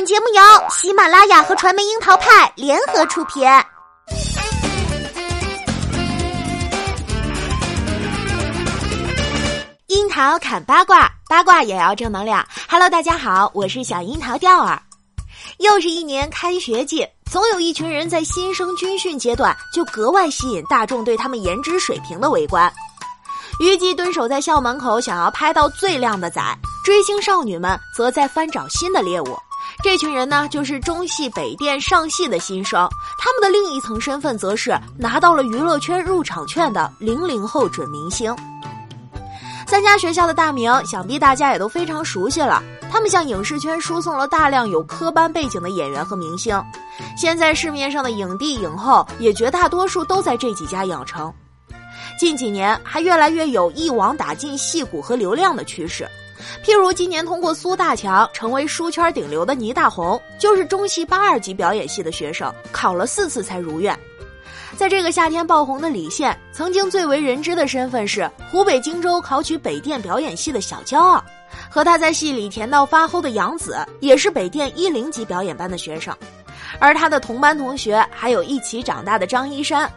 本节目由喜马拉雅和传媒樱桃派联合出品。樱桃砍八卦，八卦也要正能量。Hello，大家好，我是小樱桃调儿。又是一年开学季，总有一群人在新生军训阶段就格外吸引大众对他们颜值水平的围观。虞姬蹲守在校门口，想要拍到最靓的仔；追星少女们则在翻找新的猎物。这群人呢，就是中戏北电上戏的新生。他们的另一层身份，则是拿到了娱乐圈入场券的零零后准明星。三家学校的大名，想必大家也都非常熟悉了。他们向影视圈输送了大量有科班背景的演员和明星。现在市面上的影帝影后，也绝大多数都在这几家养成。近几年还越来越有一网打尽戏骨和流量的趋势，譬如今年通过苏大强成为书圈顶流的倪大红，就是中戏八二级表演系的学生，考了四次才如愿。在这个夏天爆红的李现，曾经最为人知的身份是湖北荆州考取北电表演系的小骄傲，和他在戏里甜到发齁的杨紫，也是北电一零级表演班的学生，而他的同班同学还有一起长大的张一山。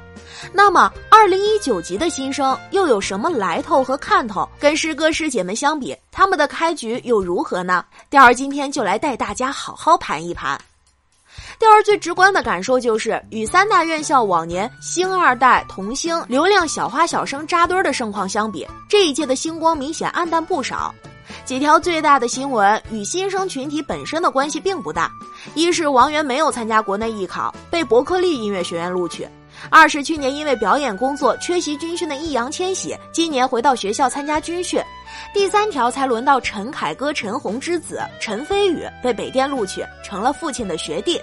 那么，二零一九级的新生又有什么来头和看头？跟师哥师姐们相比，他们的开局又如何呢？调儿今天就来带大家好好盘一盘。调儿最直观的感受就是，与三大院校往年星二代、童星、流量小花小生扎堆的盛况相比，这一届的星光明显暗淡不少。几条最大的新闻与新生群体本身的关系并不大：一是王源没有参加国内艺考，被伯克利音乐学院录取。二是去年因为表演工作缺席军训的易烊千玺，今年回到学校参加军训。第三条才轮到陈凯歌陈红之子陈飞宇被北电录取，成了父亲的学弟。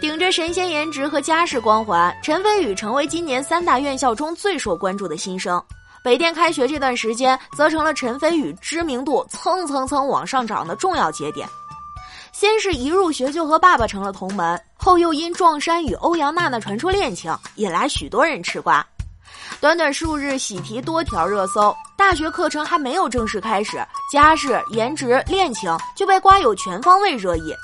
顶着神仙颜值和家世光环，陈飞宇成为今年三大院校中最受关注的新生。北电开学这段时间，则成了陈飞宇知名度蹭蹭蹭往上涨的重要节点。先是一入学就和爸爸成了同门，后又因撞衫与欧阳娜娜传出恋情，引来许多人吃瓜。短短数日，喜提多条热搜。大学课程还没有正式开始，家世、颜值、恋情就被瓜友全方位热议。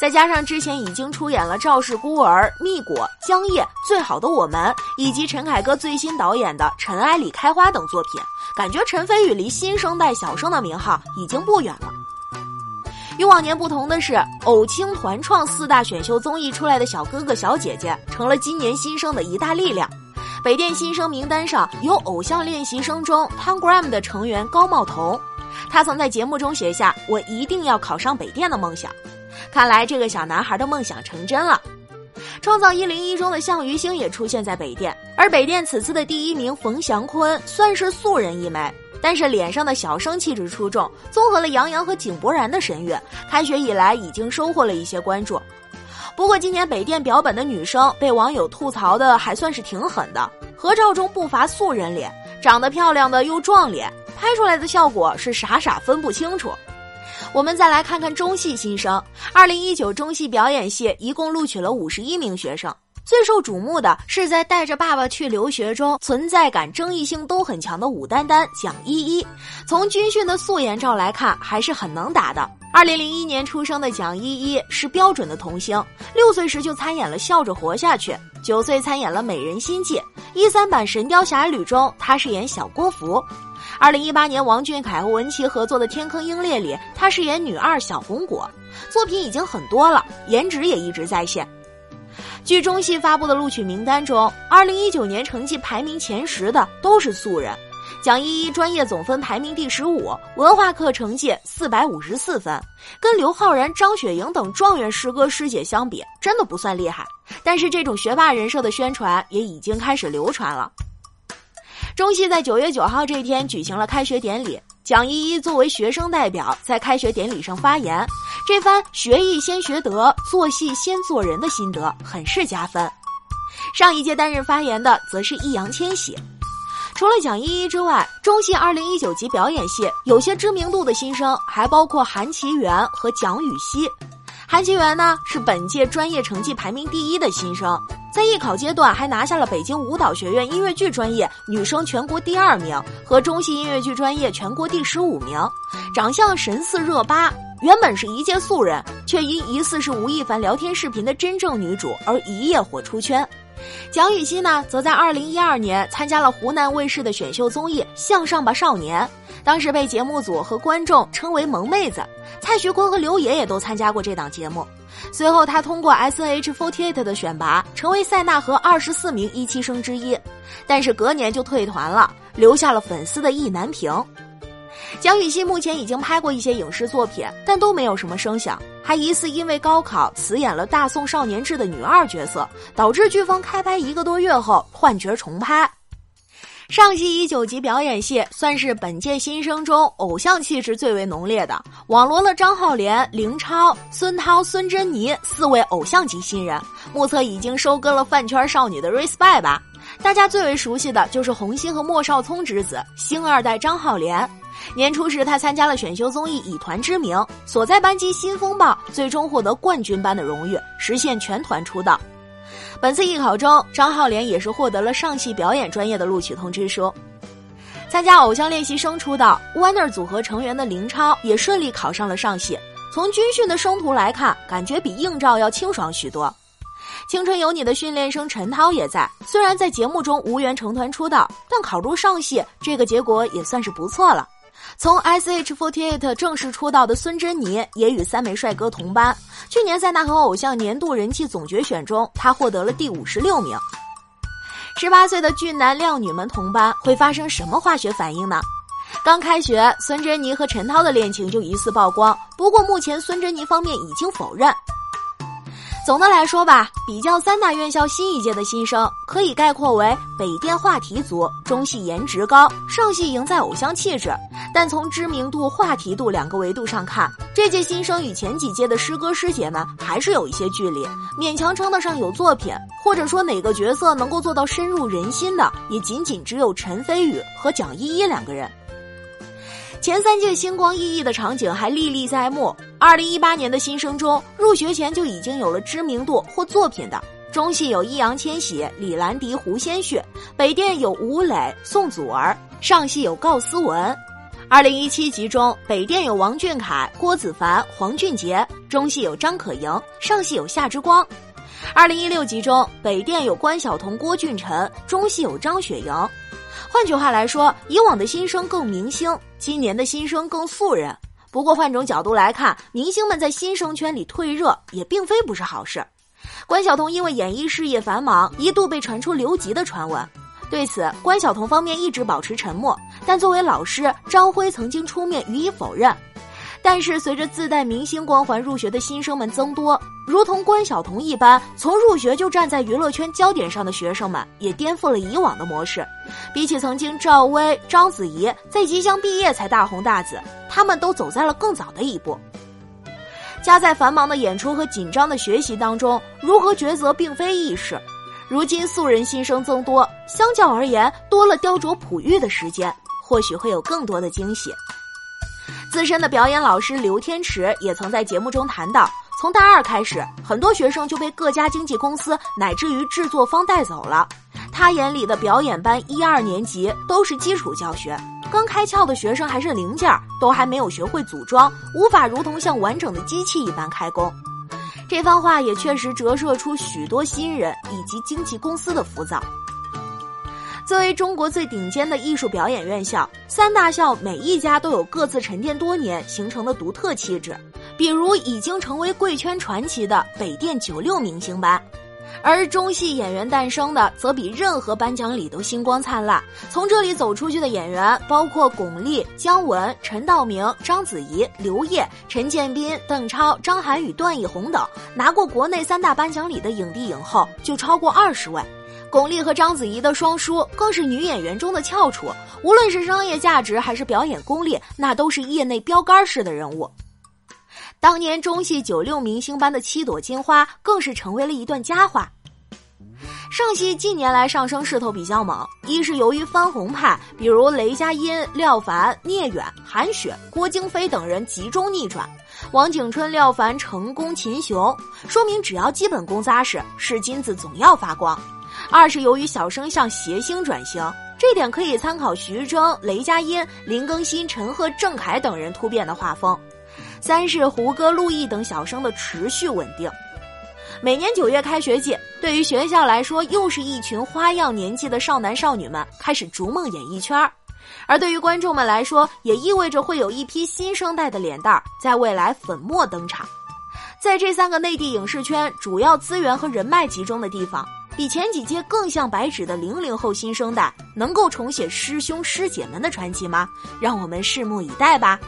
再加上之前已经出演了《赵氏孤儿》《蜜果》《江夜》《最好的我们》，以及陈凯歌最新导演的《尘埃里开花》等作品，感觉陈飞宇离新生代小生的名号已经不远了。与往年不同的是，偶青团创四大选秀综艺出来的小哥哥小姐姐，成了今年新生的一大力量。北电新生名单上有《偶像练习生》中 Tangram 的成员高茂彤，他曾在节目中写下“我一定要考上北电”的梦想。看来这个小男孩的梦想成真了。创造一零一中的项羽星也出现在北电，而北电此次的第一名冯祥坤算是素人一枚。但是脸上的小生气质出众，综合了杨洋和井柏然的神韵，开学以来已经收获了一些关注。不过今年北电表本的女生被网友吐槽的还算是挺狠的，合照中不乏素人脸，长得漂亮的又壮脸，拍出来的效果是傻傻分不清楚。我们再来看看中戏新生，二零一九中戏表演系一共录取了五十一名学生。最受瞩目的是在带着爸爸去留学中存在感、争议性都很强的武丹丹蒋依依。从军训的素颜照来看，还是很能打的。二零零一年出生的蒋依依是标准的童星，六岁时就参演了《笑着活下去》，九岁参演了《美人心计》，一三版《神雕侠侣》中她饰演小郭芙。二零一八年王俊凯和文淇合作的《天坑鹰猎》里，他饰演女二小红果。作品已经很多了，颜值也一直在线。据中戏发布的录取名单中，二零一九年成绩排名前十的都是素人。蒋依依专业总分排名第十五，文化课成绩四百五十四分，跟刘昊然、张雪迎等状元师哥师姐相比，真的不算厉害。但是这种学霸人设的宣传也已经开始流传了。中戏在九月九号这一天举行了开学典礼，蒋依依作为学生代表在开学典礼上发言。这番学艺先学德，做戏先做人的心得很是加分。上一届担任发言的则是易烊千玺。除了蒋依依之外，中戏二零一九级表演系有些知名度的新生还包括韩其源和蒋雨曦。韩其源呢是本届专业成绩排名第一的新生，在艺考阶段还拿下了北京舞蹈学院音乐剧专业女生全国第二名和中戏音乐剧专业全国第十五名，长相神似热巴。原本是一介素人，却因疑似是吴亦凡聊天视频的真正女主而一夜火出圈。蒋雨欣呢，则在二零一二年参加了湖南卫视的选秀综艺《向上吧少年》，当时被节目组和观众称为“萌妹子”。蔡徐坤和刘也也都参加过这档节目。随后，他通过 S N H forty eight 的选拔，成为塞纳河二十四名一期生之一，但是隔年就退团了，留下了粉丝的意难平。蒋雨欣目前已经拍过一些影视作品，但都没有什么声响，还疑似因为高考辞演了《大宋少年志》的女二角色，导致剧方开拍一个多月后换角重拍。上戏以九级表演系算是本届新生中偶像气质最为浓烈的，网罗了张浩莲、林超、孙涛、孙珍妮四位偶像级新人，目测已经收割了饭圈少女的 respect 吧。大家最为熟悉的就是红星和莫少聪之子星二代张浩莲。年初时，他参加了选秀综艺《以团之名》，所在班级新风暴最终获得冠军班的荣誉，实现全团出道。本次艺考中，张浩莲也是获得了上戏表演专业的录取通知书。参加偶像练习生出道，Winner 组合成员的林超也顺利考上了上戏。从军训的生图来看，感觉比硬照要清爽许多。青春有你的训练生陈涛也在，虽然在节目中无缘成团出道，但考入上戏，这个结果也算是不错了。从 S H forty eight 正式出道的孙珍妮也与三枚帅哥同班。去年塞纳和偶像年度人气总决选中，她获得了第五十六名。十八岁的俊男靓女们同班，会发生什么化学反应呢？刚开学，孙珍妮和陈涛的恋情就疑似曝光，不过目前孙珍妮方面已经否认。总的来说吧，比较三大院校新一届的新生，可以概括为北电话题组，中戏颜值高，上戏赢在偶像气质。但从知名度、话题度两个维度上看，这届新生与前几届的师哥师姐们还是有一些距离，勉强称得上有作品。或者说哪个角色能够做到深入人心的，也仅仅只有陈飞宇和蒋依依两个人。前三届星光熠熠的场景还历历在目。二零一八年的新生中，入学前就已经有了知名度或作品的，中戏有易烊千玺、李兰迪、胡先煦；北电有吴磊、宋祖儿；上戏有告思文。二零一七集中，北电有王俊凯、郭子凡、黄俊杰；中戏有张可盈，上戏有夏之光。二零一六集中，北电有关晓彤、郭俊辰，中戏有张雪莹。换句话来说，以往的新生更明星，今年的新生更素人。不过换种角度来看，明星们在新生圈里退热也并非不是好事。关晓彤因为演艺事业繁忙，一度被传出留级的传闻。对此，关晓彤方面一直保持沉默。但作为老师，张辉曾经出面予以否认。但是，随着自带明星光环入学的新生们增多，如同关晓彤一般，从入学就站在娱乐圈焦点上的学生们，也颠覆了以往的模式。比起曾经赵薇、章子怡在即将毕业才大红大紫，他们都走在了更早的一步。夹在繁忙的演出和紧张的学习当中，如何抉择并非易事。如今素人新生增多，相较而言，多了雕琢璞玉的时间，或许会有更多的惊喜。资深的表演老师刘天池也曾在节目中谈到，从大二开始，很多学生就被各家经纪公司乃至于制作方带走了。他眼里的表演班一二年级都是基础教学，刚开窍的学生还是零件，都还没有学会组装，无法如同像完整的机器一般开工。这番话也确实折射出许多新人以及经纪公司的浮躁。作为中国最顶尖的艺术表演院校，三大校每一家都有各自沉淀多年形成的独特气质。比如已经成为贵圈传奇的北电九六明星班，而中戏演员诞生的则比任何颁奖礼都星光灿烂。从这里走出去的演员包括巩俐、姜文、陈道明、章子怡、刘烨、陈建斌、邓超、张涵予、段奕宏等，拿过国内三大颁奖礼的影帝影后就超过二十位。巩俐和章子怡的双姝更是女演员中的翘楚，无论是商业价值还是表演功力，那都是业内标杆式的人物。当年中戏九六明星班的七朵金花更是成为了一段佳话。上戏近年来上升势头比较猛，一是由于翻红派，比如雷佳音、廖凡、聂远、韩雪、郭京飞等人集中逆转，王景春、廖凡成功擒雄，说明只要基本功扎实，是金子总要发光。二是由于小生向谐星转型，这点可以参考徐峥、雷佳音、林更新、陈赫、郑恺等人突变的画风。三是胡歌、陆毅等小生的持续稳定。每年九月开学季，对于学校来说，又是一群花样年纪的少男少女们开始逐梦演艺圈；而对于观众们来说，也意味着会有一批新生代的脸蛋在未来粉墨登场。在这三个内地影视圈主要资源和人脉集中的地方，比前几届更像白纸的零零后新生代，能够重写师兄师姐们的传奇吗？让我们拭目以待吧。